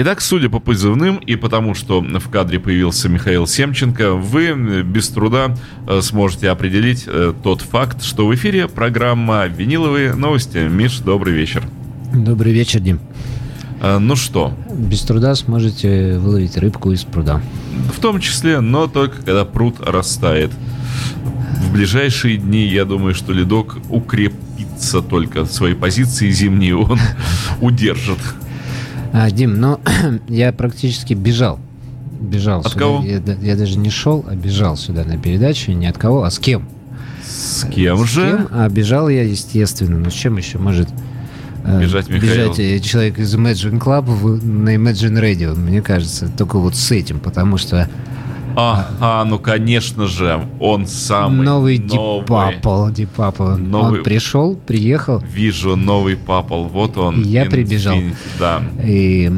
Итак, судя по позывным и потому, что в кадре появился Михаил Семченко, вы без труда э, сможете определить э, тот факт, что в эфире программа «Виниловые новости». Миш, добрый вечер. Добрый вечер, Дим. Э, ну что? Без труда сможете выловить рыбку из пруда. В том числе, но только когда пруд растает. В ближайшие дни, я думаю, что ледок укрепится только. Свои позиции зимние он удержит. А, Дим, ну, я практически бежал. Бежал от сюда. кого? Я, я даже не шел, а бежал сюда на передачу. Не от кого, а с кем? С кем с же? Кем? А бежал я, естественно. Ну, с чем еще может э, Бежать Михаил. бежать э, человек из Imagine Club на Imagine Radio, мне кажется, только вот с этим, потому что Ага, ну конечно же, он самый новый. Дипапл, Дипапл, Новый- он пришел, приехал, Вижу новый папал, вот он. Я прибежал. Infinity, Да. И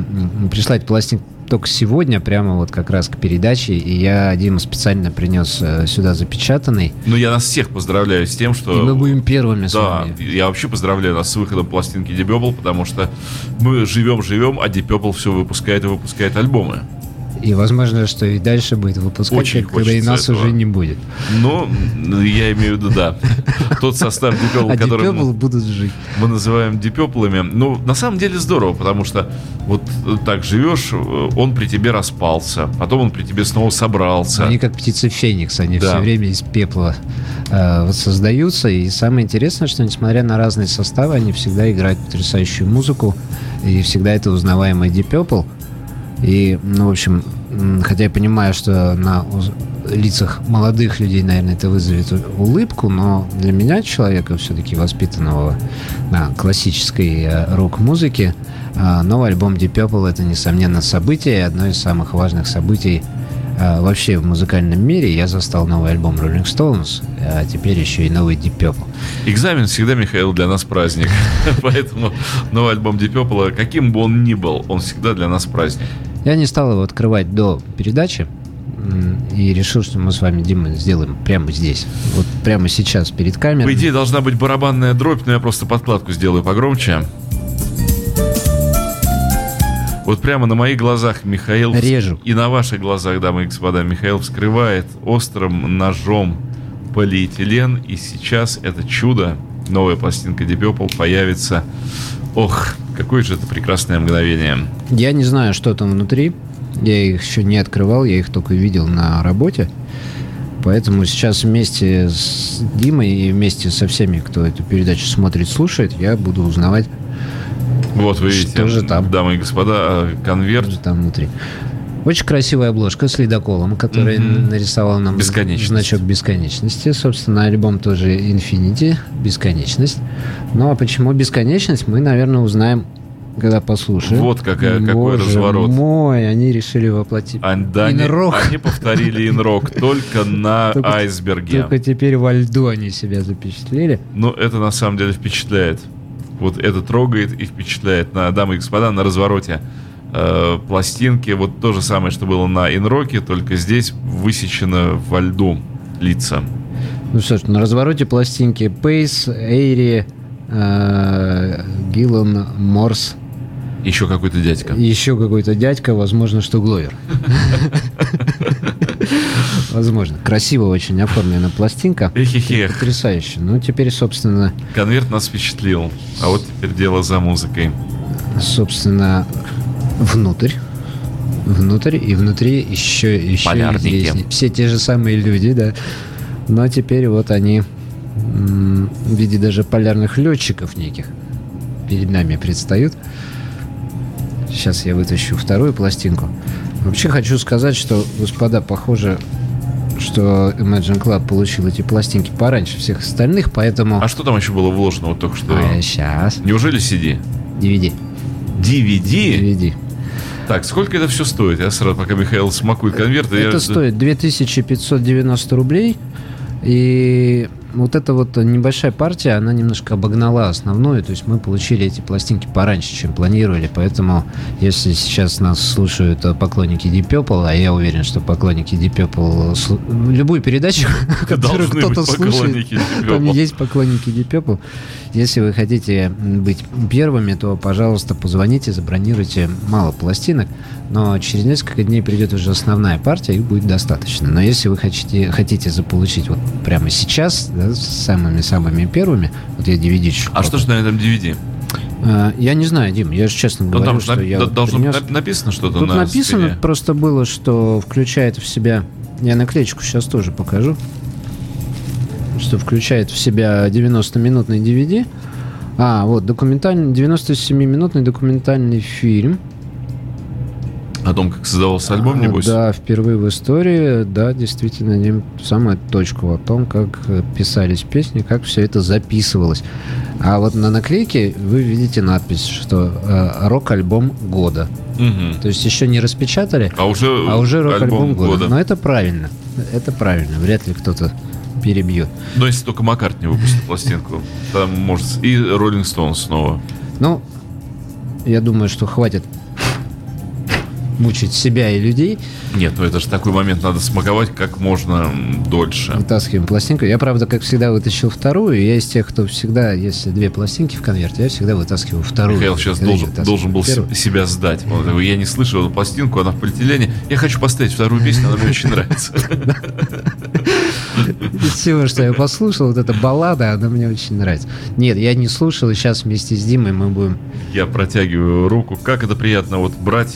пришла эта пластинка только сегодня, прямо вот как раз к передаче, и я Дима специально принес э, сюда запечатанный, Ну, я нас всех поздравляю с тем, что... и мы будем первыми с Да, вами. я вообще поздравляю нас с выходом пластинки Purple, потому что мы живем-живем, а Purple все выпускает и выпускает альбомы. И возможно, что и дальше будет выпускать, Очень когда и нас этого. уже не будет. Но я имею в виду, да, тот состав Deep который мы, будут жить. мы называем Deep Purple'ами, ну, на самом деле здорово, потому что вот так живешь, он при тебе распался, потом он при тебе снова собрался. Они как птицы Феникс, они Да. все время из пепла э, вот создаются. И самое интересное, что несмотря на разные составы, они всегда играют потрясающую музыку. И всегда это узнаваемый Deep Purple. И, ну, в общем, хотя я понимаю, что на лицах молодых людей, наверное, это вызовет улыбку, но для меня, человека все-таки воспитанного на классической э, рок-музыке, э, новый альбом Deep Purple это, несомненно, событие, одно из самых важных событий э, вообще в музыкальном мире. Я застал новый альбом Rolling Stones, а теперь еще и новый Deep Purple. Экзамен всегда, Михаил, для нас праздник. Поэтому новый альбом Deep Purple, каким бы он ни был, он всегда для нас праздник. Я не стал его открывать до передачи и решил, что мы с вами, Дима, сделаем прямо здесь. Вот прямо сейчас перед камерой. По идее, должна быть барабанная дробь, но я просто подкладку сделаю погромче. Вот прямо на моих глазах Михаил... Режу. И на ваших глазах, дамы и господа, Михаил вскрывает острым ножом полиэтилен. И сейчас это чудо, новая пластинка Deep Purple появится. Ох, какое же это прекрасное мгновение. Я не знаю, что там внутри. Я их еще не открывал, я их только видел на работе. Поэтому сейчас вместе с Димой и вместе со всеми, кто эту передачу смотрит, слушает, я буду узнавать, Вот вы видите, Что же там? дамы и господа, э, конверт что же там внутри. Очень красивая обложка с ледоколом, который Мгм. нарисовал нам Бесконечность. значок бесконечности. Собственно, альбом тоже Infinity, бесконечность. Ну а почему бесконечность, мы, наверное, узнаем, когда послушаем. Вот какая- какой Боже разворот. мой, они решили воплотить. А, да, они, Инрок. они повторили инрок только на Только- айсберге. Только теперь во льду они себя запечатлели. Но это на самом деле впечатляет. Вот это трогает и впечатляет. На, дамы и господа, на развороте э, пластинки. Вот то же самое, что было на инроке, только здесь высечено во льду лица. Ну что ж, на развороте пластинки Пейс, Эйри, э, Гиллан, Морс, Еще какой-то дядька. еще какой-то дядька, возможно, что Гловер. Возможно. Красиво очень оформлена пластинка. Эх-эх-эх. Потрясающе. Ну, теперь, собственно, Конверт нас впечатлил. А вот теперь дело за музыкой. собственно, внутрь. Внутрь, и внутри еще, еще интереснее. Все те же самые люди, да. Но теперь вот они в виде даже полярных летчиков неких перед нами предстают. Сейчас я вытащу вторую пластинку. Вообще хочу сказать, что, господа, похоже, что Imagine Club получил эти пластинки пораньше всех остальных, поэтому... А что там еще было вложено вот только что? сейчас. Неужели CD? DVD. DVD? DVD. Так, сколько это все стоит? Я сразу, пока Михаил смакует конверт, Это я... стоит 2590 рублей. И вот эта вот небольшая партия, она немножко обогнала основную, то есть мы получили эти пластинки пораньше, чем планировали, поэтому если сейчас нас слушают поклонники Deep Purple, а я уверен, что поклонники Deep Purple, любую передачу, которую кто-то слушает, там есть поклонники Deep Purple, если вы хотите быть первыми, то, пожалуйста, позвоните, забронируйте мало пластинок, но через несколько дней придет уже основная партия, и будет достаточно. Но если вы хотите, хотите заполучить вот прямо сейчас, да, с самыми-самыми первыми, вот я DVD А что же на этом DVD? А, я не знаю, Дим, я же честно ну, говорю, что на, я должно принес... написано что-то Тут на написано спине. просто было, что включает в себя... Я наклеечку сейчас тоже покажу. Что включает в себя 90-минутный DVD. А, вот, документальный, 97-минутный документальный фильм – о том, как создавался альбом, а, небось? Да, впервые в истории, да, действительно, самая точку о том, как писались песни, как все это записывалось. А вот на наклейке вы видите надпись, что э, рок-альбом года. Угу. То есть еще не распечатали, а уже, а уже рок-альбом года. года. Но это правильно. Это правильно. Вряд ли кто-то перебьет. Но если только Маккарт не выпустит пластинку, там может и Роллинг Стоун снова. Ну, я думаю, что хватит мучить себя и людей. Нет, ну это же такой момент надо смаковать как можно дольше. Вытаскиваем пластинку. Я, правда, как всегда, вытащил вторую. Я из тех, кто всегда, если две пластинки в конверте, я всегда вытаскиваю вторую. Михаил сейчас должен, должен был первую. себя сдать. Я не слышал эту пластинку, она в полиэтилене. Я хочу поставить вторую песню, она мне очень нравится. Из всего, что я послушал, вот эта баллада, она мне очень нравится. Нет, я не слушал, и сейчас вместе с Димой мы будем... Я протягиваю руку. Как это приятно вот брать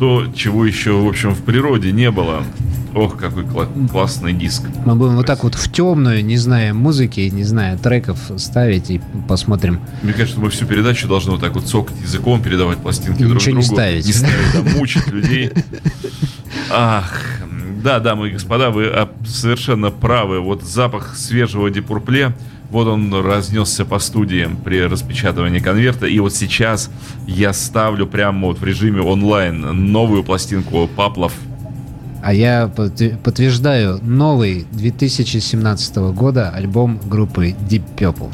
то, чего еще, в общем, в природе не было. Ох, какой кла- классный диск. Мы будем вот так вот в темную, не зная музыки, не зная треков, ставить и посмотрим. Мне кажется, мы всю передачу должны вот так вот цокать языком, передавать пластинки друг Ничего другу. не ставить. Не ставить, а мучить людей. Ах, да, дамы и господа, вы совершенно правы. Вот запах свежего депурпле вот он разнесся по студии при распечатывании конверта. И вот сейчас я ставлю прямо вот в режиме онлайн новую пластинку Паплов. А я подтверждаю новый 2017 года альбом группы Deep Purple.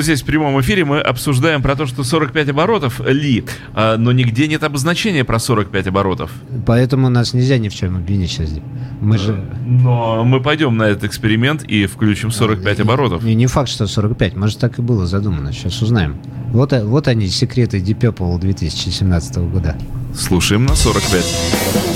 Вот здесь в прямом эфире мы обсуждаем про то, что 45 оборотов ли, а, но нигде нет обозначения про 45 оборотов. Поэтому нас нельзя ни в чем обвинить сейчас. Мы же... Но мы пойдем на этот эксперимент и включим 45 и, оборотов. И не факт, что 45. Может, так и было задумано. Сейчас узнаем. Вот, вот они, секреты Deep Purple 2017 года. Слушаем на 45.